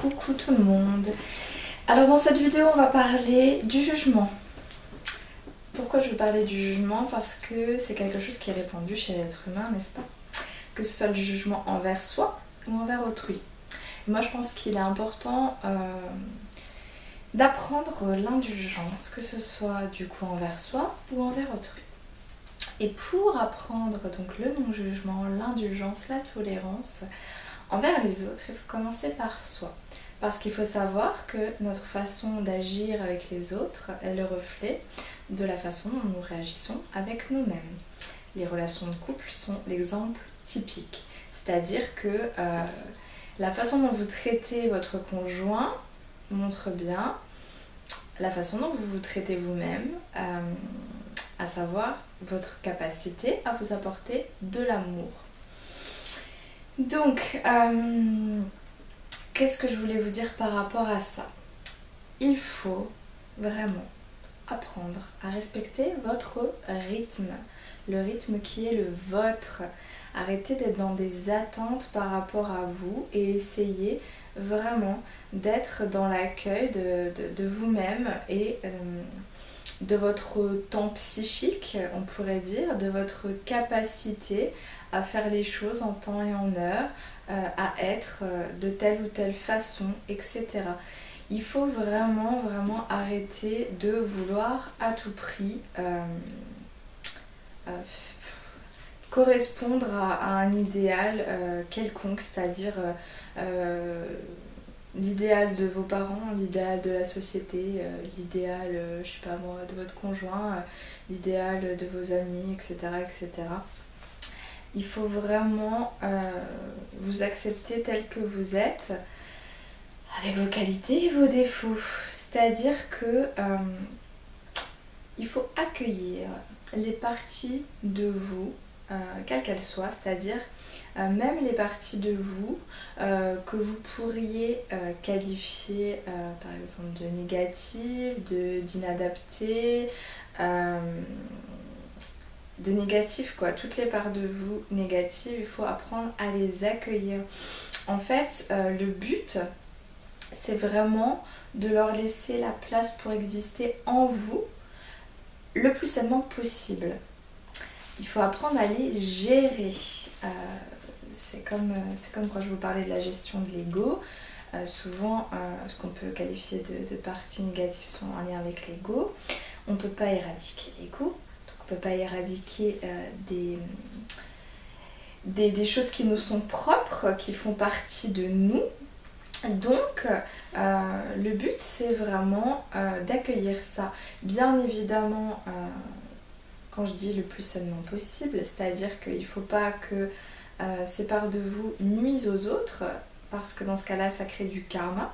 Coucou tout le monde Alors dans cette vidéo on va parler du jugement. Pourquoi je veux parler du jugement? Parce que c'est quelque chose qui est répandu chez l'être humain, n'est-ce pas? Que ce soit du jugement envers soi ou envers autrui. moi je pense qu'il est important euh, d'apprendre l'indulgence, que ce soit du coup envers soi ou envers autrui. Et pour apprendre donc le non-jugement, l'indulgence, la tolérance, envers les autres, il faut commencer par soi. Parce qu'il faut savoir que notre façon d'agir avec les autres est le reflet de la façon dont nous réagissons avec nous-mêmes. Les relations de couple sont l'exemple typique. C'est-à-dire que euh, la façon dont vous traitez votre conjoint montre bien la façon dont vous vous traitez vous-même, euh, à savoir votre capacité à vous apporter de l'amour. Donc, euh, qu'est-ce que je voulais vous dire par rapport à ça? Il faut vraiment apprendre à respecter votre rythme, le rythme qui est le vôtre. Arrêtez d'être dans des attentes par rapport à vous et essayez vraiment d'être dans l'accueil de, vous-même et euh, de votre temps psychique, on pourrait dire, de votre capacité à faire les choses en temps et en heure, euh, à être euh, de telle ou telle façon, etc. Il faut vraiment, vraiment arrêter de vouloir à tout prix euh, correspondre à, un idéal quelconque, c'est-à-dire l'idéal de vos parents, l'idéal de la société, l'idéal, je sais pas moi, de votre conjoint, l'idéal de vos amis, etc. etc il faut vraiment euh, vous accepter tel que vous êtes, avec vos qualités et vos défauts. C'est-à-dire que euh, il faut accueillir les parties de vous, euh, quelles qu'elles soient, c'est-à-dire même les parties de vous que vous pourriez qualifier par exemple de négatives, d'inadaptées, de négatif quoi. Toutes les parts de vous négatives, il faut apprendre à les accueillir. En fait, euh, le but, c'est vraiment de leur laisser la place pour exister en vous le plus sainement possible. Il faut apprendre à les gérer. Euh, c'est comme, euh, comme quand je vous parlais de la gestion de l'ego. souvent, ce qu'on peut qualifier de, de parties négatives sont en lien avec l'ego. On ne peut pas éradiquer l'ego, peut pas éradiquer euh, des, des, choses qui nous sont propres, qui font partie de nous. Donc, euh, le but, c'est vraiment euh, d'accueillir ça. Bien évidemment, quand je dis le plus sainement possible, c'est-à-dire qu'il ne faut pas que parts de vous nuisent aux autres, parce que dans ce cas-là, ça crée du karma.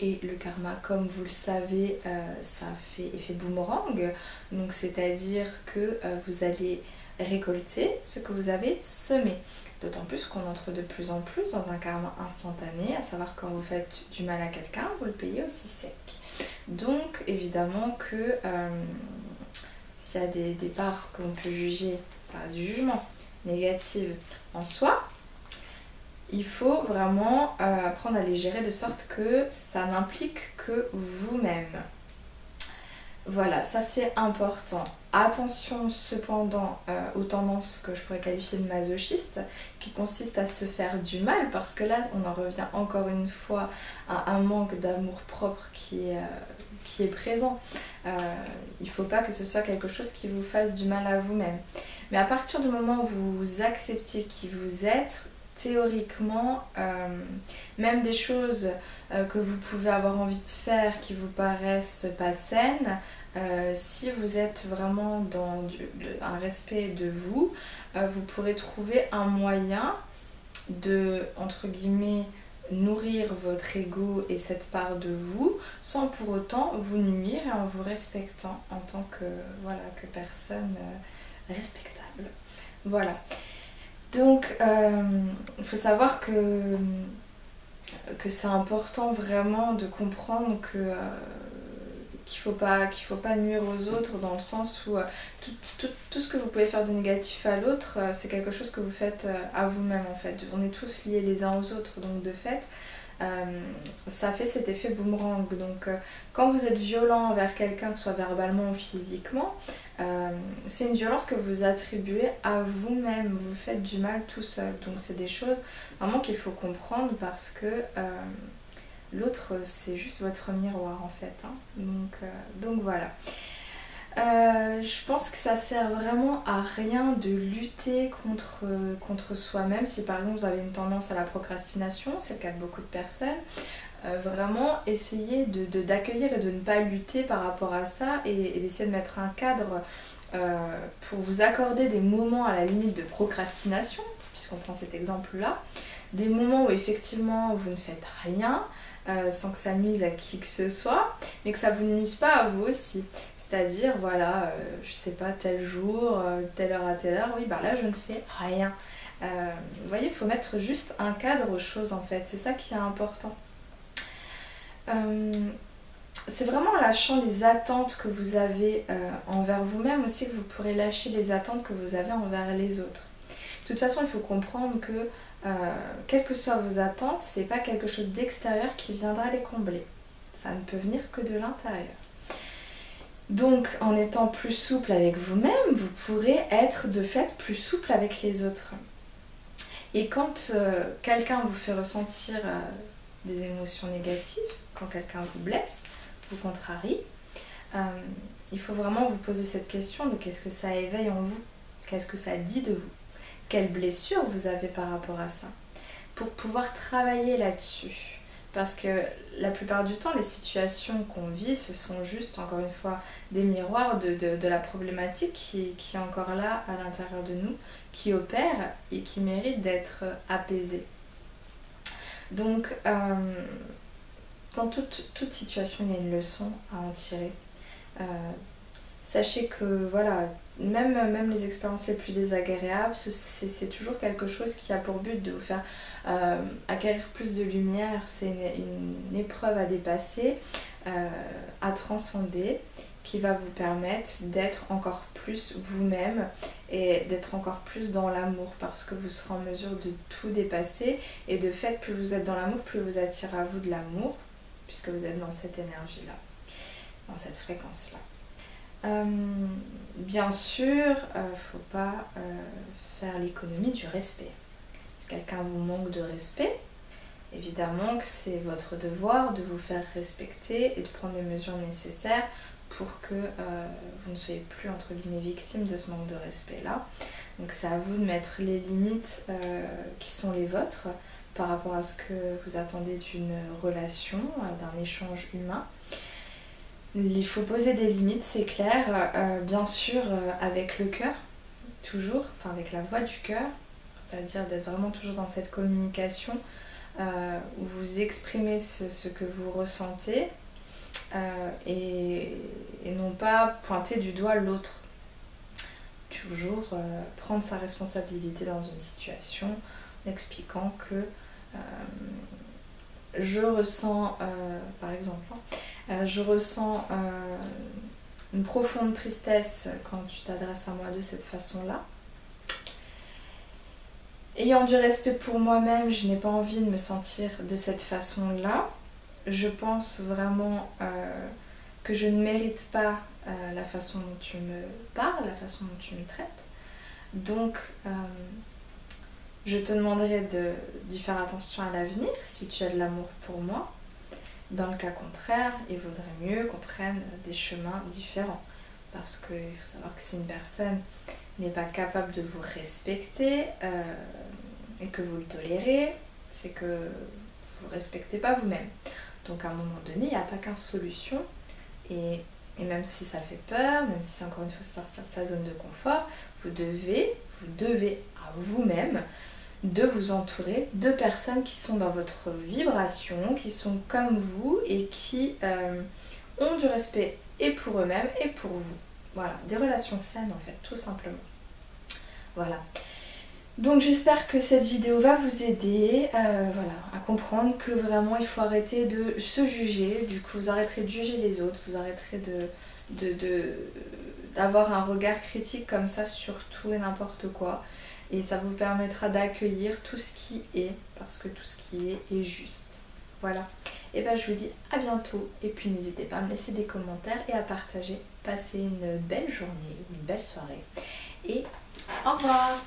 Et le karma, comme vous le savez, euh, ça fait effet boomerang. Donc c'est-à-dire que euh, vous allez récolter ce que vous avez semé. D'autant plus qu'on entre de plus en plus dans un karma instantané, à savoir quand vous faites du mal à quelqu'un, vous le payez aussi sec. Donc évidemment que euh, s'il y a des, des parts qu'on peut juger, ça a du jugement négatif en soi, il faut vraiment euh, apprendre à les gérer de sorte que ça n'implique que vous-même. Voilà, ça c'est important. Attention cependant euh, aux tendances que je pourrais qualifier de masochistes, qui consistent à se faire du mal, parce que là on en revient encore une fois à un manque d'amour propre qui est, euh, qui est présent. il ne faut pas que ce soit quelque chose qui vous fasse du mal à vous-même. Mais à partir du moment où vous acceptez qui vous êtes, théoriquement, euh, même des choses euh, que vous pouvez avoir envie de faire qui vous paraissent pas saines, euh, si vous êtes vraiment dans un respect de vous, vous pourrez trouver un moyen de, entre guillemets, nourrir votre ego et cette part de vous sans pour autant vous nuire et en vous respectant en tant que, voilà, que personne respectable. Voilà. Donc, euh, il faut savoir que, c'est important vraiment de comprendre que euh, qu'il ne faut, pas, faut pas nuire aux autres dans le sens où euh, tout, ce que vous pouvez faire de négatif à l'autre, c'est quelque chose que vous faites à vous-même en fait. On est tous liés les uns aux autres, donc de fait, ça fait cet effet boomerang. Donc quand vous êtes violent envers quelqu'un, que ce soit verbalement ou physiquement, c'est une violence que vous attribuez à vous-même. Vous faites du mal tout seul. Donc c'est des choses vraiment qu'il faut comprendre parce que l'autre c'est juste votre miroir en fait. Hein. Donc, donc voilà. Euh, je pense que ça sert vraiment à rien de lutter contre, contre soi-même. Si par exemple vous avez une tendance à la procrastination, c'est le cas de beaucoup de personnes, euh, vraiment essayer d'accueillir de, et de ne pas lutter par rapport à ça et, d'essayer de mettre un cadre euh, pour vous accorder des moments à la limite de procrastination, puisqu'on prend cet exemple-là, des moments où effectivement vous ne faites rien, sans que ça nuise à qui que ce soit, mais que ça vous nuise pas à vous aussi. C'est-à-dire, voilà, euh, je sais pas, tel jour, euh, telle heure à telle heure, oui, bah là je ne fais rien. Euh, vous voyez, il faut mettre juste un cadre aux choses en fait, c'est ça qui est important. C'est vraiment en lâchant les attentes que vous avez envers vous-même aussi que vous pourrez lâcher les attentes que vous avez envers les autres. De toute façon, il faut comprendre que quelles que soient vos attentes, c'est pas quelque chose d'extérieur qui viendra les combler. Ça ne peut venir que de l'intérieur. Donc en étant plus souple avec vous-même, vous pourrez être de fait plus souple avec les autres. Et quand euh, quelqu'un vous fait ressentir euh, des émotions négatives, quand quelqu'un vous blesse, vous contrarie, euh, il faut vraiment vous poser cette question de qu'est-ce que ça éveille en vous? Qu'est-ce que ça dit de vous? Quelle blessure vous avez par rapport à ça? Pour pouvoir travailler là-dessus. Parce que la plupart du temps, les situations qu'on vit, ce sont juste, encore une fois, des miroirs de, la problématique qui, est encore là à l'intérieur de nous, qui opère et qui mérite d'être apaisée. Donc, euh, dans toute, situation, il y a une leçon à en tirer. Euh, sachez que, voilà, même, même les expériences les plus désagréables, c'est toujours quelque chose qui a pour but de vous faire euh, acquérir plus de lumière. C'est une, épreuve à dépasser, euh, à transcender, qui va vous permettre d'être encore plus vous-même et d'être encore plus dans l'amour parce que vous serez en mesure de tout dépasser. Et de fait, plus vous êtes dans l'amour, plus vous attirez à vous de l'amour, puisque vous êtes dans cette énergie-là, dans cette fréquence-là. Euh, bien sûr, il ne faut pas euh, faire l'économie du respect. Si quelqu'un vous manque de respect, évidemment que c'est votre devoir de vous faire respecter et de prendre les mesures nécessaires pour que euh, vous ne soyez plus entre guillemets victime de ce manque de respect là. Donc c'est à vous de mettre les limites qui sont les vôtres par rapport à ce que vous attendez d'une relation, d'un échange humain. Il faut poser des limites, c'est clair, euh, bien sûr euh, avec le cœur, toujours, enfin avec la voix du cœur, c'est-à-dire d'être vraiment toujours dans cette communication euh, où vous exprimez ce, que vous ressentez et, non pas pointer du doigt l'autre. Toujours prendre sa responsabilité dans une situation en expliquant que je ressens, par exemple, hein, euh, je ressens euh, une profonde tristesse quand tu t'adresses à moi de cette façon-là. Ayant du respect pour moi-même, je n'ai pas envie de me sentir de cette façon-là. Je pense vraiment euh, que je ne mérite pas la façon dont tu me parles, la façon dont tu me traites. Donc, je te demanderai d'y faire attention à l'avenir si tu as de l'amour pour moi. Dans le cas contraire, il vaudrait mieux qu'on prenne des chemins différents. Parce qu'il faut savoir que si une personne n'est pas capable de vous respecter euh, et que vous le tolérez, c'est que vous ne respectez pas vous-même. Donc à un moment donné, il n'y a pas qu'une solution. Et, et, même si ça fait peur, même si encore une fois sortir de sa zone de confort, vous devez, vous devez à vous-même de vous entourer de personnes qui sont dans votre vibration, qui sont comme vous et qui euh, ont du respect et pour eux-mêmes et pour vous. Voilà, des relations saines en fait, tout simplement. Voilà. Donc j'espère que cette vidéo va vous aider euh, voilà, à comprendre que vraiment il faut arrêter de se juger. Du coup vous arrêterez de juger les autres, vous arrêterez de, d'avoir un regard critique comme ça sur tout et n'importe quoi et ça vous permettra d'accueillir tout ce qui est parce que tout ce qui est est juste. Voilà. Et ben je vous dis à bientôt. Et puis n'hésitez pas à me laisser des commentaires et à partager. Passez une belle journée, une belle soirée. Et au revoir